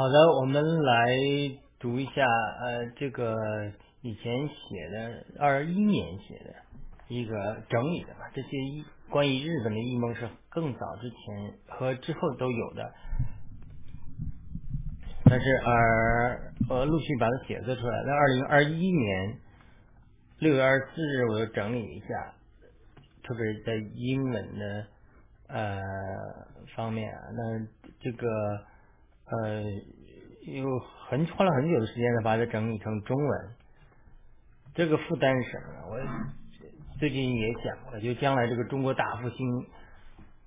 好的，我们来读一下呃这个以前写的二一年写的一个整理的吧，这些一关于日本的异梦是更早之前和之后都有的，但是而我陆续把它写作出来。在二零二一年六月二十四日，我又整理一下，特别是在英文的呃方面啊，那这个。呃，有很花了很久的时间才把它整理成中文。这个负担是什么呢？我最近也讲过，就将来这个中国大复兴，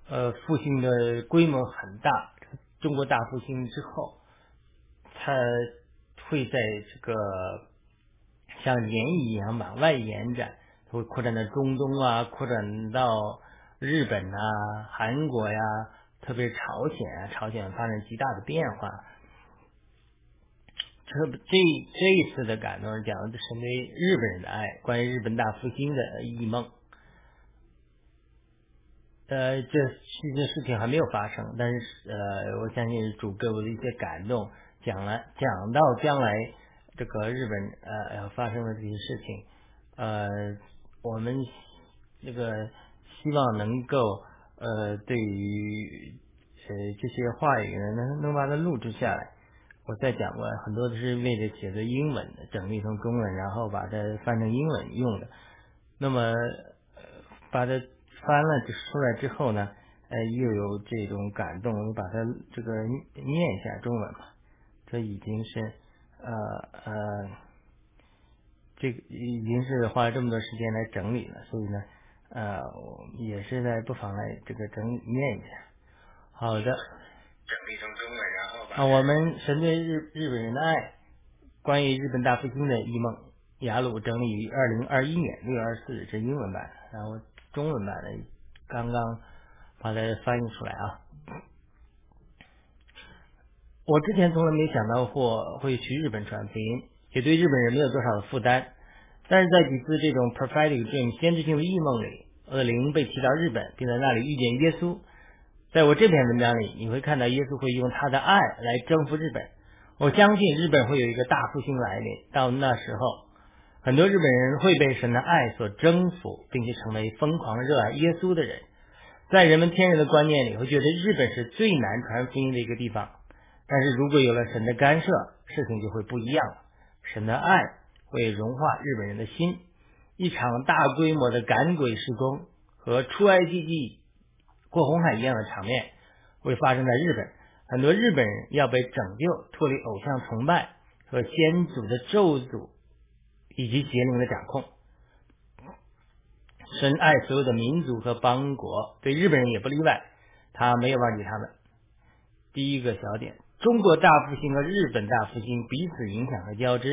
呃，复兴的规模很大。中国大复兴之后，它会在这个像涟漪一样往外延展，会扩展到中东啊，扩展到日本啊、韩国呀。特别是朝鲜，朝鲜发生极大的变化。这这这一次的感动讲的是对日本人的爱，关于日本大复兴的异梦。呃，这这件事情还没有发生，但是呃，我相信主给我的一些感动，讲了讲到将来这个日本呃要发生的这些事情，呃，我们这个希望能够。呃，对于呃这些话语呢，能能把它录制下来。我再讲过，很多都是为了写的英文的，整理成中文，然后把它翻成英文用的。那么呃把它翻了出来之后呢，呃，又有这种感动，我把它这个念一下中文嘛。这已经是呃呃，这个已经是花了这么多时间来整理了，所以呢。呃，也是在不妨来这个整念一下。好的。整理成中文，然后把。啊，我们神对日日本人的爱，关于日本大复兴的一梦，雅鲁整理于二零二一年六月二十四日，是英文版，然后中文版的刚刚把它翻译出来啊。我之前从来没想到过会去日本传福音，也对日本人没有多少的负担。但是在几次这种 prophetic dream 先知性的异梦里，恶灵被提到日本，并在那里遇见耶稣。在我这篇文章里，你会看到耶稣会用他的爱来征服日本。我相信日本会有一个大复兴来临，到那时候，很多日本人会被神的爱所征服，并且成为疯狂热爱耶稣的人。在人们天然的观念里，会觉得日本是最难传福音的一个地方。但是如果有了神的干涉，事情就会不一样了。神的爱。会融化日本人的心。一场大规模的赶鬼施工和出埃及记过红海一样的场面会发生在日本。很多日本人要被拯救，脱离偶像崇拜和先祖的咒诅以及邪灵的掌控。深爱所有的民族和邦国，对日本人也不例外。他没有忘记他们。第一个小点：中国大复兴和日本大复兴彼此影响和交织。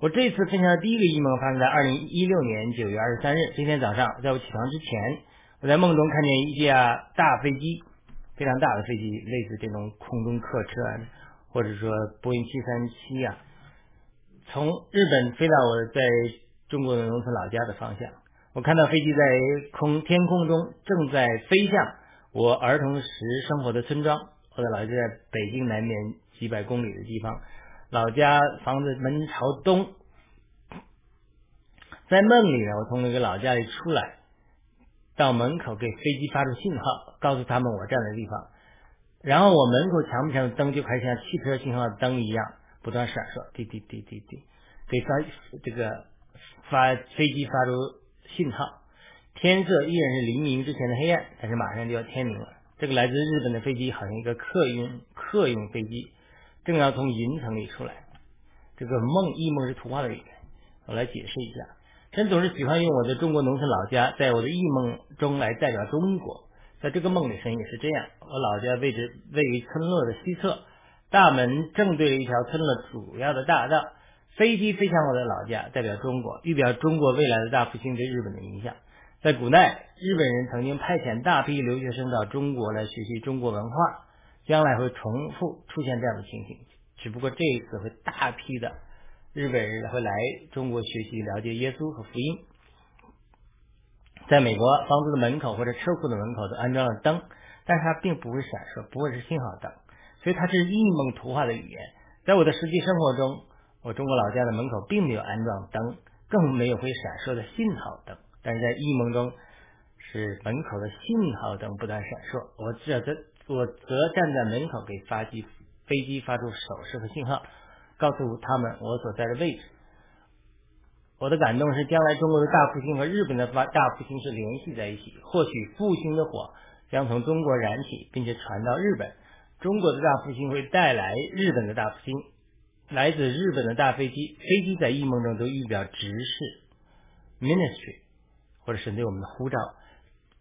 我这次分享的第一个异梦发生在二零一六年九月二十三日。今天早上，在我起床之前，我在梦中看见一架大飞机，非常大的飞机，类似这种空中客车啊，或者说波音七三七啊，从日本飞到我在中国的农村老家的方向。我看到飞机在空天空中正在飞向我儿童时生活的村庄。我的老家在北京南面几百公里的地方。老家房子门朝东，在梦里呢，我从那个老家里出来，到门口给飞机发出信号，告诉他们我站的地方。然后我门口墙壁上的灯就开始像汽车信号灯一样不断闪烁，滴滴滴滴滴，给发这个发飞机发出信号。天色依然是黎明之前的黑暗，但是马上就要天明了。这个来自日本的飞机好像一个客运客运飞机。正要从云层里出来，这个梦异梦是图画的语言，我来解释一下。神总是喜欢用我的中国农村老家，在我的异梦中来代表中国。在这个梦里，神也是这样。我老家位置位于村落的西侧，大门正对着一条村落主要的大道。飞机飞向我的老家，代表中国，预表中国未来的大复兴对日本的影响。在古代，日本人曾经派遣大批留学生到中国来学习中国文化。将来会重复出现这样的情形，只不过这一次会大批的日本人会来中国学习了解耶稣和福音。在美国，房子的门口或者车库的门口都安装了灯，但是它并不会闪烁，不会是信号灯。所以它是异梦图画的语言。在我的实际生活中，我中国老家的门口并没有安装灯，更没有会闪烁的信号灯，但是在异梦中是门口的信号灯不断闪烁。我则则我则站在门口给发机飞机发出手势和信号，告诉他们我所在的位置。我的感动是，将来中国的大复兴和日本的发大复兴是联系在一起。或许复兴的火将从中国燃起，并且传到日本。中国的大复兴会带来日本的大复兴。来自日本的大飞机，飞机在异梦中都预表直视 ministry，或者是对我们的呼召，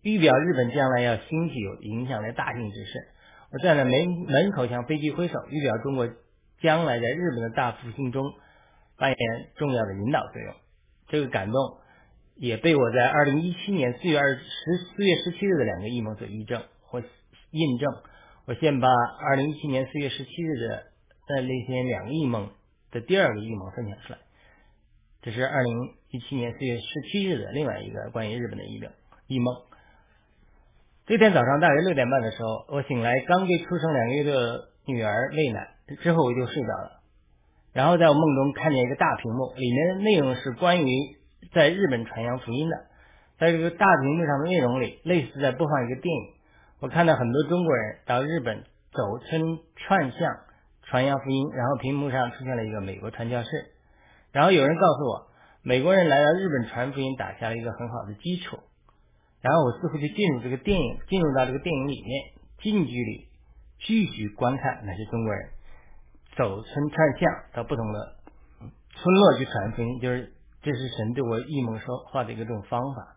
预表日本将来要兴起有影响的大型之事。我站在门门口向飞机挥手，预表中国将来在日本的大复兴中扮演重要的引导作用。这个感动也被我在二零一七年四月二十四月十七日的两个异梦所印证或印证。我先把二零一七年四月十七日的在那天两个异梦的第二个异梦分享出来。这是二零一七年四月十七日的另外一个关于日本的异梦。异梦。这天早上大约六点半的时候，我醒来，刚给出生两个月的女儿喂奶，之后我就睡着了。然后在我梦中看见一个大屏幕，里面的内容是关于在日本传扬福音的。在这个大屏幕上的内容里，类似在播放一个电影。我看到很多中国人到日本走村串巷传扬福音，然后屏幕上出现了一个美国传教士。然后有人告诉我，美国人来到日本传福音打下了一个很好的基础。然后我似乎就进入这个电影，进入到这个电影里面，近距离继续观看那些中国人。走村串巷到不同的村落去传福音，就是这是神对我异梦说话的一个这种方法。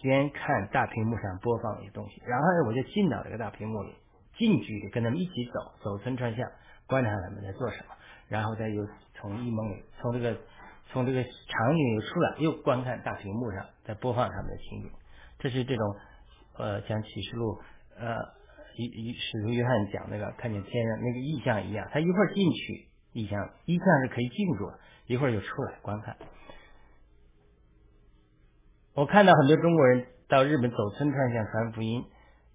先看大屏幕上播放一些东西，然后呢我就进到这个大屏幕里，近距离跟他们一起走，走村串巷，观察他们在做什么，然后再又从异梦里，从这个从这个场景又出来，又观看大屏幕上在播放他们的情景。这是这种呃，像启示录呃。一一使徒约翰讲那个看见天上那个意象一样，他一会儿进去意象，意象是可以进入，一会儿又出来观看。我看到很多中国人到日本走村串巷传福音，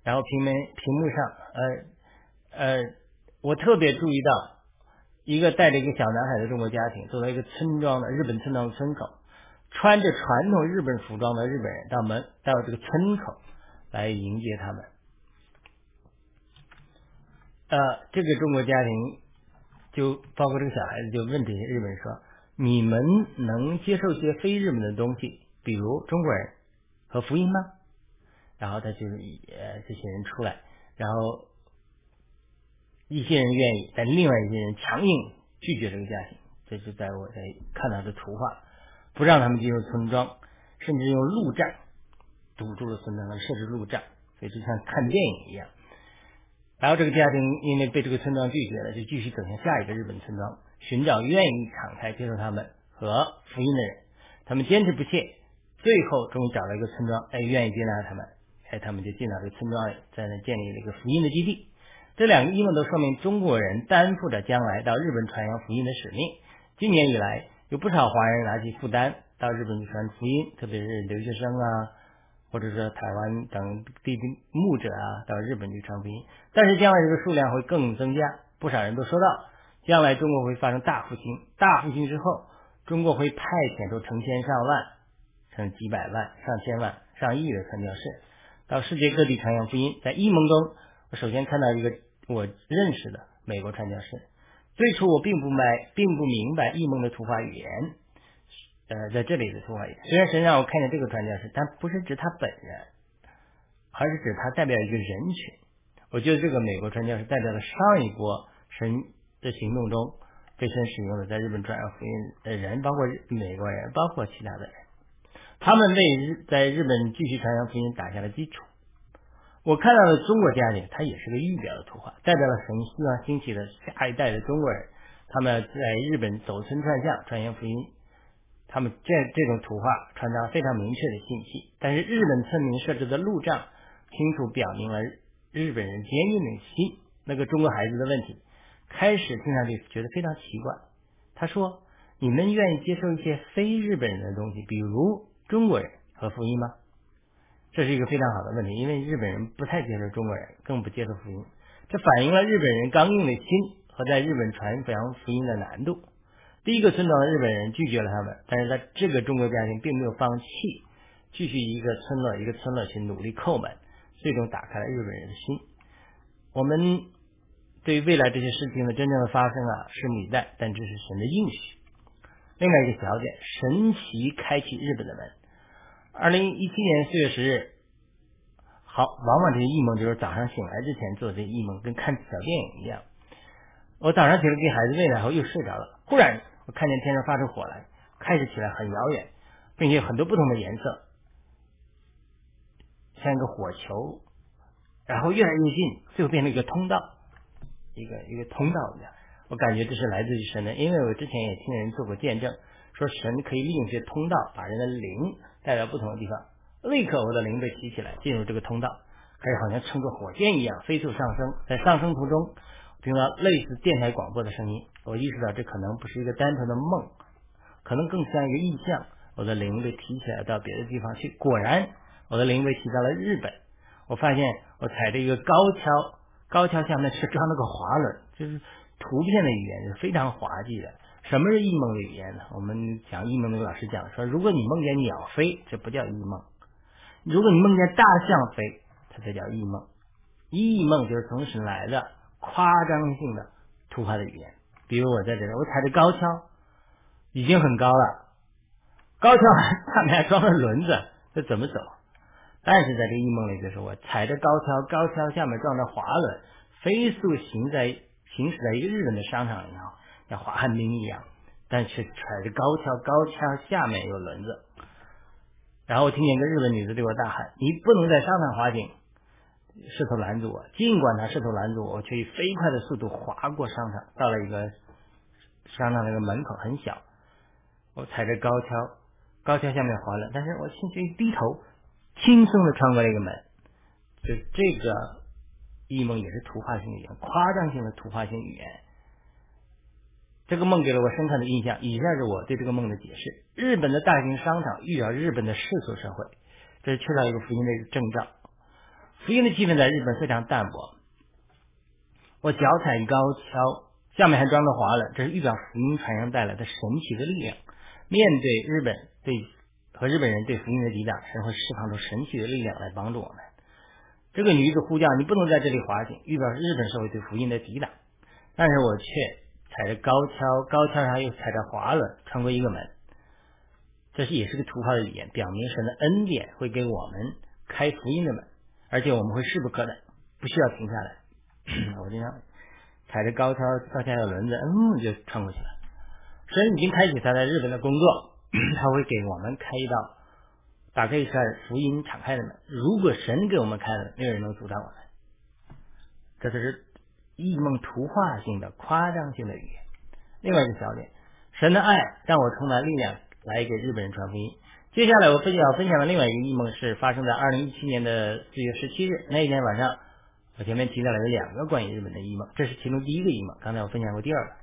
然后屏门屏幕上，呃呃，我特别注意到一个带着一个小男孩的中国家庭，走到一个村庄的日本村庄的村口，穿着传统日本服装的日本人到门到这个村口来迎接他们。呃，这个中国家庭就包括这个小孩子就问这些日本人说：“你们能接受些非日本的东西，比如中国人和福音吗？”然后他就是呃这些人出来，然后一些人愿意，但另外一些人强硬拒绝这个家庭。这是在我在看到的图画，不让他们进入村庄，甚至用路障堵住了村庄，设置路障，所以就像看电影一样。然后这个家庭因为被这个村庄拒绝了，就继续走向下一个日本村庄，寻找愿意敞开接受他们和福音的人。他们坚持不懈，最后终于找到一个村庄，哎，愿意接纳他们，哎，他们就进到这个村庄里，在那建立了一个福音的基地。这两个因为都说明中国人担负着将来到日本传扬福音的使命。今年以来，有不少华人拿起负担到日本去传福音，特别是留学生啊。或者说台湾等地的牧者啊，到日本去传福音，但是将来这个数量会更增加。不少人都说到，将来中国会发生大复兴，大复兴之后，中国会派遣出成千上万、成几百万、上千万、上亿的传教士到世界各地传扬福音。在异梦中，我首先看到一个我认识的美国传教士。最初我并不买，并不明白异梦的图画语言。呃，在这里的图画，虽然神让我看见这个传教士，但不是指他本人，而是指他代表一个人群。我觉得这个美国传教士代表了上一波神的行动中被神使用的在日本传福音的人，包括美国人，包括其他的人，他们为在日本继续传扬福音打下了基础。我看到的中国家庭，它也是个预表的图画，代表了神希望兴起的下一代的中国人，他们在日本走村串巷传扬福音。他们这这种图画传达非常明确的信息，但是日本村民设置的路障清楚表明了日本人坚硬的心。那个中国孩子的问题开始听上去觉得非常奇怪。他说：“你们愿意接受一些非日本人的东西，比如中国人和福音吗？”这是一个非常好的问题，因为日本人不太接受中国人，更不接受福音。这反映了日本人刚硬的心和在日本传扬福音的难度。第一个村庄的日本人拒绝了他们，但是在这个中国家庭并没有放弃，继续一个村落一个村落去努力叩门，最终打开了日本人的心。我们对未来这些事情的真正的发生啊，拭目以待。但这是神的应许。另外一个条件，神奇开启日本的门。二零一七年四月十日，好，往往这些异梦就是早上醒来之前做这些异梦，跟看小电影一样。我早上起来给孩子喂奶后又睡着了，忽然我看见天上发出火来，开始起来很遥远，并且有很多不同的颜色，像一个火球，然后越来越近，最后变成一个通道，一个一个通道一样。我感觉这是来自于神的，因为我之前也听人做过见证，说神可以利用这些通道把人的灵带到不同的地方。立刻我的灵被提起来，进入这个通道，开始好像乘坐火箭一样飞速上升。在上升途中，听到类似电台广播的声音，我意识到这可能不是一个单纯的梦，可能更像一个意象。我的灵被提起来到别的地方去。果然，我的灵被提到了日本。我发现我踩着一个高跷，高跷下面是装了个滑轮，就是。图片的语言是非常滑稽的。什么是异梦的语言呢？我们讲异梦那个老师讲说，如果你梦见鸟飞，这不叫异梦；如果你梦见大象飞，它才叫异梦。异梦就是从神来的夸张性的突发的语言。比如我在这里，我踩着高跷，已经很高了，高跷上面还装着轮子，这怎么走？但是在这异梦里的时候，我踩着高跷，高跷下面装着滑轮，飞速行在。行驶在一个日本的商场里头，像滑旱冰一样，但却踩着高跷，高跷下面有轮子。然后我听见一个日本女子对我大喊：“你不能在商场滑行！”试图拦住我，尽管他试图拦住我，我却以飞快的速度滑过商场，到了一个商场那个门口很小。我踩着高跷，高跷下面滑了，但是我轻轻一低头，轻松的穿过了一个门。就这个。异梦也是图画性语言，夸张性的图画性语言。这个梦给了我深刻的印象。以下是我对这个梦的解释：日本的大型商场遇到日本的世俗社会，这是缺少一个福音的征兆。福音的气氛在日本非常淡薄。我脚踩高跷，下面还装着滑轮，这是预表福音传扬带来的神奇的力量。面对日本对和日本人对福音的抵挡，神会释放出神奇的力量来帮助我们。这个女子呼叫：“你不能在这里滑行，预表日本社会对福音的抵挡。”但是我却踩着高跷，高跷上又踩着滑轮，穿过一个门。这是也是个图画的语言，表明神的恩典会给我们开福音的门，而且我们会势不可挡，不需要停下来。我经常踩着高跷，高跷的轮子，嗯，就穿过去了。神已经开启他在日本的工作，他会给我们开一道。打开一扇福音敞开的门。如果神给我们开了，没有人能阻挡我们。这就是异梦图画性的夸张性的语言。另外一个小点，神的爱让我充满力量来给日本人传福音。接下来我分享分享的另外一个异梦是发生在二零一七年的四月十七日那一天晚上。我前面提到了有两个关于日本的异梦，这是其中第一个异梦。刚才我分享过第二个。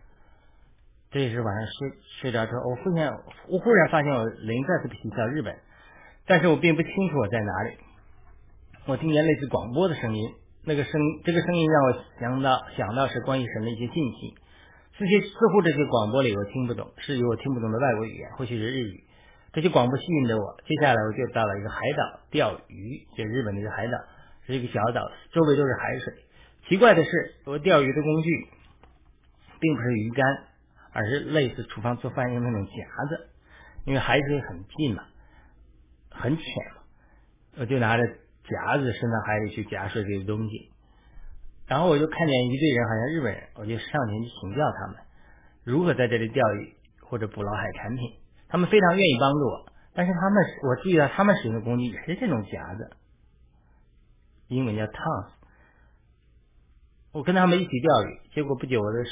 这也是晚上睡睡着之后，我忽然我忽然发现我灵再次提到日本。但是我并不清楚我在哪里。我听见类似广播的声音，那个声这个声音让我想到想到是关于神的一些信息。这些似乎这些广播里我听不懂，是有我听不懂的外国语言，或许是日语。这些广播吸引着我。接下来我就到了一个海岛钓鱼，就日本的一个海岛，是一个小岛，周围都是海水。奇怪的是，我钓鱼的工具并不是鱼竿，而是类似厨房做饭用那种夹子，因为海水很近嘛。很浅嘛，我就拿着夹子伸到海里去夹水这些东西，然后我就看见一队人，好像日本人，我就上前去请教他们如何在这里钓鱼或者捕捞海产品。他们非常愿意帮助我，但是他们我注意到他们使用的工具也是这种夹子，英文叫 tongs。我跟他们一起钓鱼，结果不久我的手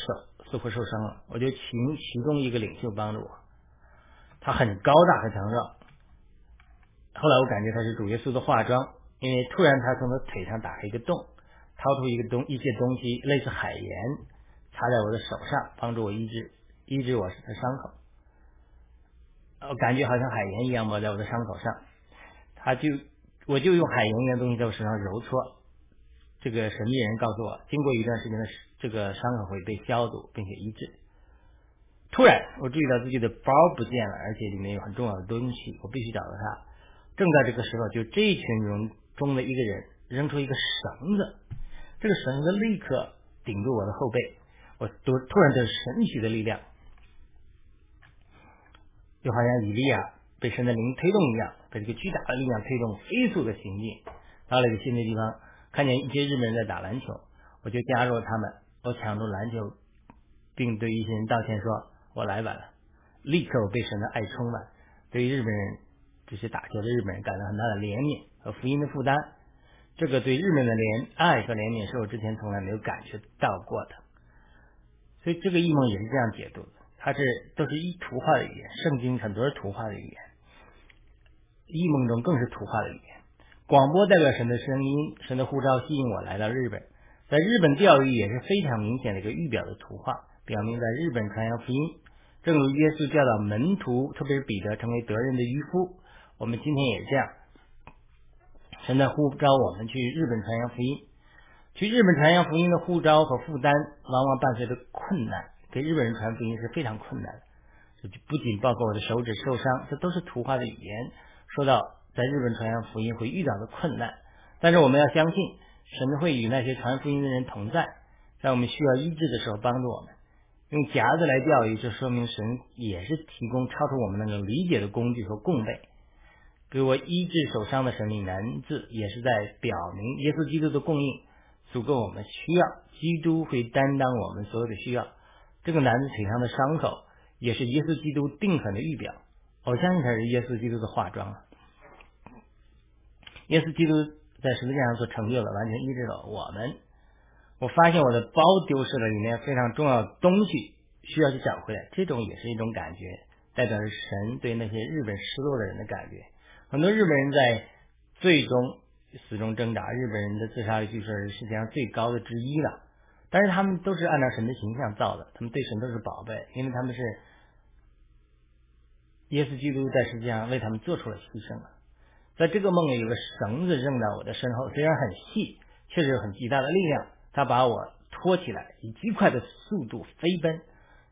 似乎受伤了，我就请其中一个领袖帮助我，他很高大很强壮。后来我感觉他是主耶稣的化妆，因为突然他从他腿上打开一个洞，掏出一个东一些东西，类似海盐，擦在我的手上，帮助我医治医治我的伤口。我感觉好像海盐一样抹在我的伤口上，他就我就用海盐一样东西在我身上揉搓，这个神秘人告诉我，经过一段时间的这个伤口会被消毒并且医治。突然，我注意到自己的包不见了，而且里面有很重要的东西，我必须找到它。正在这个时候，就这一群人中的一个人扔出一个绳子，这个绳子立刻顶住我的后背，我突突然得神奇的力量，就好像以利亚被神的灵推动一样，被这个巨大的力量推动，飞速的行进。到了一个新的地方，看见一些日本人在打篮球，我就加入了他们，我抢住篮球，并对一些人道歉说：“我来晚了。”立刻我被神的爱充满，对日本人。这些打球的日本人感到很大的怜悯和福音的负担，这个对日本的怜爱和怜悯是我之前从来没有感觉到过的，所以这个异梦也是这样解读的，它是都是一图画的语言，圣经很多是图画的语言，异梦中更是图画的语言。广播代表神的声音，神的呼召吸引我来到日本，在日本教育也是非常明显的一个预表的图画，表明在日本传扬福音，正如耶稣教导门徒，特别是彼得成为德人的渔夫。我们今天也这样，神在呼召我们去日本传扬福音。去日本传扬福音的呼召和负担，往往伴随着困难。给日本人传福音是非常困难的，这就不仅包括我的手指受伤，这都是图画的语言。说到在日本传扬福音会遇到的困难，但是我们要相信，神会与那些传福音的人同在，在我们需要医治的时候帮助我们。用夹子来钓鱼，就说明神也是提供超出我们能够理解的工具和供备。给我医治手伤的神秘男子，也是在表明耶稣基督的供应足够我们需要，基督会担当我们所有的需要。这个男子腿上的伤口，也是耶稣基督定痕的预表。我相信他是耶稣基督的化妆啊。耶稣基督在十字架上所成就的，完全医治了我们。我发现我的包丢失了，里面非常重要的东西需要去找回来。这种也是一种感觉，代表着神对那些日本失落的人的感觉。很多日本人在最终死中挣扎，日本人的自杀率据说是世界上最高的之一了。但是他们都是按照神的形象造的，他们对神都是宝贝，因为他们是耶稣基督在世界上为他们做出了牺牲了。在这个梦里，有个绳子扔到我的身后，虽然很细，确实有很极大的力量，它把我拖起来，以极快的速度飞奔，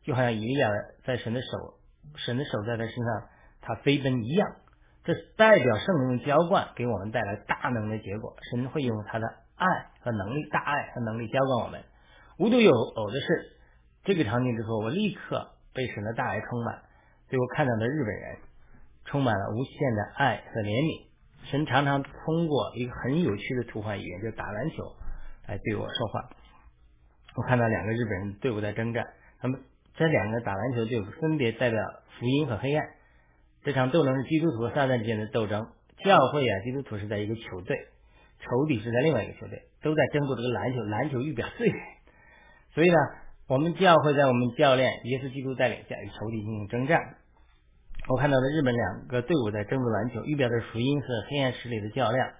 就好像以利亚在神的手，神的手在他身上，他飞奔一样。这代表圣灵的浇灌给我们带来大能的结果。神会用他的爱和能力，大爱和能力浇灌我们。无独有偶的是，这个场景之后，我立刻被神的大爱充满。对我看到的日本人，充满了无限的爱和怜悯。神常常通过一个很有趣的图画语言，就打篮球，来对我说话。我看到两个日本人队伍在征战，那么这两个打篮球队伍分别代表福音和黑暗。这场斗争是基督徒和撒旦之间的斗争。教会啊，基督徒是在一个球队，仇敌是在另外一个球队，都在争夺这个篮球。篮球预表罪。所以呢，我们教会在我们教练耶稣基督带领下与仇敌进行征战。我看到的日本两个队伍在争夺篮球，预表的是福音和黑暗势力的较量。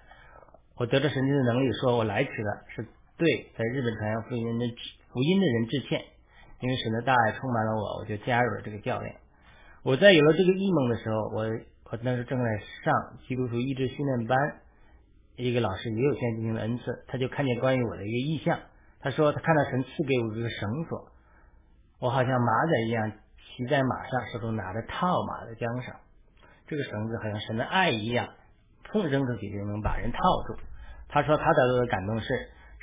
我得着神经的能力，说我来迟了，是对在日本传扬福音的福音的人致歉。因为神的大爱充满了我，我就加入了这个教练。我在有了这个异梦的时候，我我那时正在上基督徒意志训练班，一个老师也有先进行的恩赐，他就看见关于我的一个意象，他说他看到神赐给我一个绳索，我好像马仔一样骑在马上，手中拿着套马的缰绳，这个绳子好像神的爱一样，碰扔出去就能把人套住。他说他得到的感动是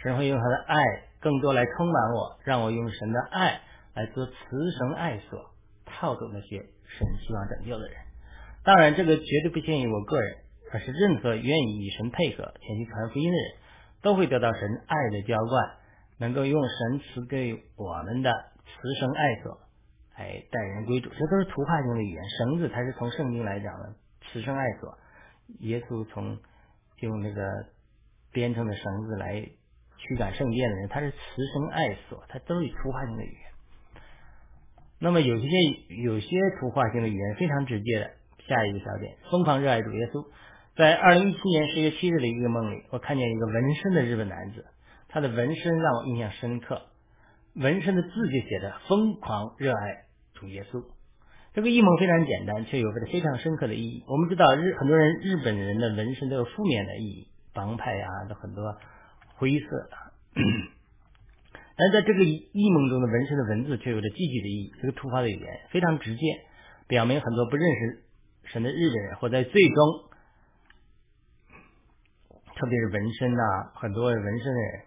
神会用他的爱更多来充满我，让我用神的爱来做慈绳爱索，套住那些。神希望拯救的人，当然这个绝对不限于我个人，而是任何愿意与神配合前去传福音的人，都会得到神爱的浇灌，能够用神赐给我们的慈生爱所来待人归主。这都是图画性的语言。绳子它是从圣经来讲的慈生爱所，耶稣从用那个编成的绳子来驱赶圣殿的人，他是慈生爱所，它都是图画性的语言。那么有些有些图画性的语言非常直接的。下一个小点，疯狂热爱主耶稣。在二零一七年十月七日的一个梦里，我看见一个纹身的日本男子，他的纹身让我印象深刻。纹身的字就写着“疯狂热爱主耶稣”。这个异梦非常简单，却有着非常深刻的意义。我们知道日很多人日本人的纹身都有负面的意义，帮派啊，都很多灰色的。但在这个异梦中的纹身的文字却有着积极的意义。这个突发的语言非常直接，表明很多不认识神的日本人或在最终，特别是纹身呐，很多纹身的人。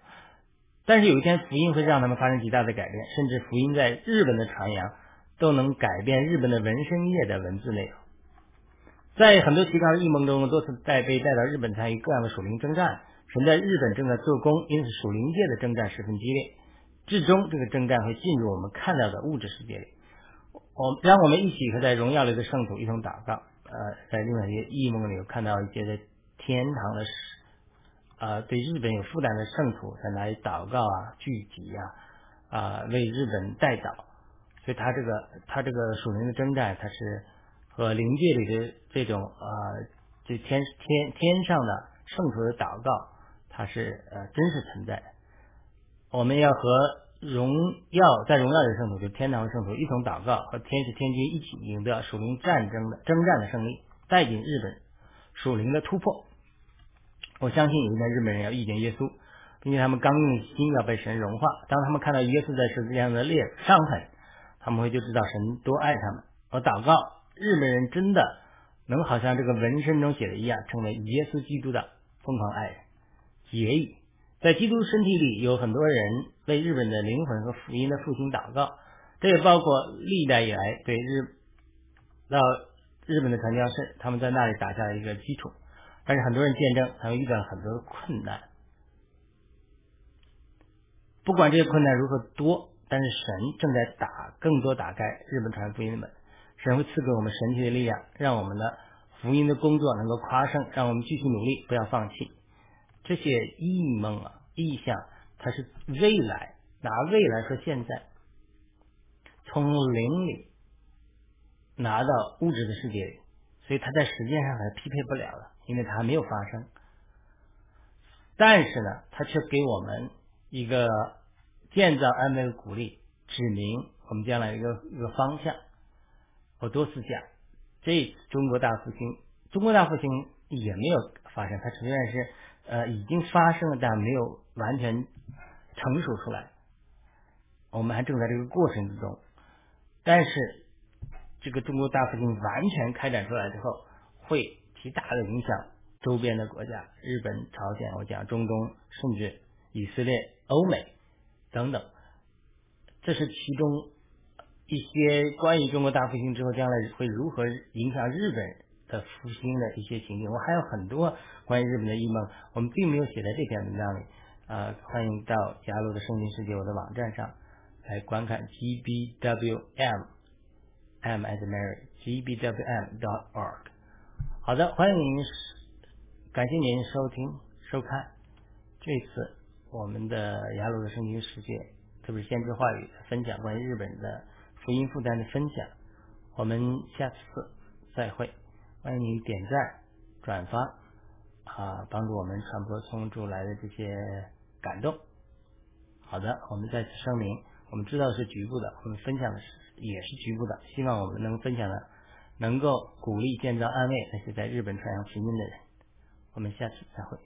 但是有一天福音会让他们发生极大的改变，甚至福音在日本的传扬都能改变日本的纹身业的文字内容。在很多其他的异梦中，多次带被带到日本参与各样的属灵征战。神在日本正在做工，因此属灵界的征战十分激烈。至终，这个征战会进入我们看到的物质世界里。我让我们一起和在荣耀里的圣徒一同祷告。呃，在另外一些异梦里，有看到一些在天堂的，呃，对日本有负担的圣徒在那里祷告啊，聚集啊，啊，为日本代祷。所以，他这个他这个属灵的征战，他是和灵界里的这种呃，这天天天上的圣徒的祷告，它是呃真实存在的。我们要和荣耀在荣耀的圣徒，就天堂的圣徒一同祷告，和天使天君一起赢得属灵战争的征战的胜利，带领日本属灵的突破。我相信有一天日本人要遇见耶稣，并且他们刚硬的心要被神融化。当他们看到耶稣在十字架上的裂伤痕，他们会就知道神多爱他们。我祷告，日本人真的能好像这个纹身中写的一样，成为耶稣基督的疯狂爱人。结语。在基督身体里有很多人为日本的灵魂和福音的复兴祷告，这也包括历代以来对日到日本的传教士，他们在那里打下了一个基础。但是很多人见证，他们遇到了很多的困难。不管这些困难如何多，但是神正在打更多打开日本传福音的门。神会赐给我们神奇的力量，让我们的福音的工作能够夸胜，让我们继续努力，不要放弃。这些异梦啊、意象，它是未来，拿未来和现在，从灵里拿到物质的世界里，所以它在时间上还匹配不了了，因为它还没有发生。但是呢，它却给我们一个建造安慰的鼓励，指明我们将来一个一个方向。我多次讲，这中国大复兴，中国大复兴也没有发生，它实际上是。呃，已经发生了，但没有完全成熟出来。我们还正在这个过程之中。但是，这个中国大复兴完全开展出来之后，会极大的影响周边的国家，日本、朝鲜，我讲中东，甚至以色列、欧美等等。这是其中一些关于中国大复兴之后将来会如何影响日本。的复兴的一些情景，我还有很多关于日本的异梦，我们并没有写在这篇文章里。呃，欢迎到雅鲁的圣经世界我的网站上来观看 g b w m m as Mary g b w m dot org。好的，欢迎您，感谢您收听收看这次我们的雅鲁的圣经世界，特别是先知话语分享关于日本的福音负担的分享。我们下次再会。欢迎你点赞、转发啊，帮助我们传播从主来的这些感动。好的，我们再次声明，我们知道是局部的，我们分享的是也是局部的，希望我们能分享的能够鼓励、建造、安慰那些在日本传扬福音的人。我们下次再会。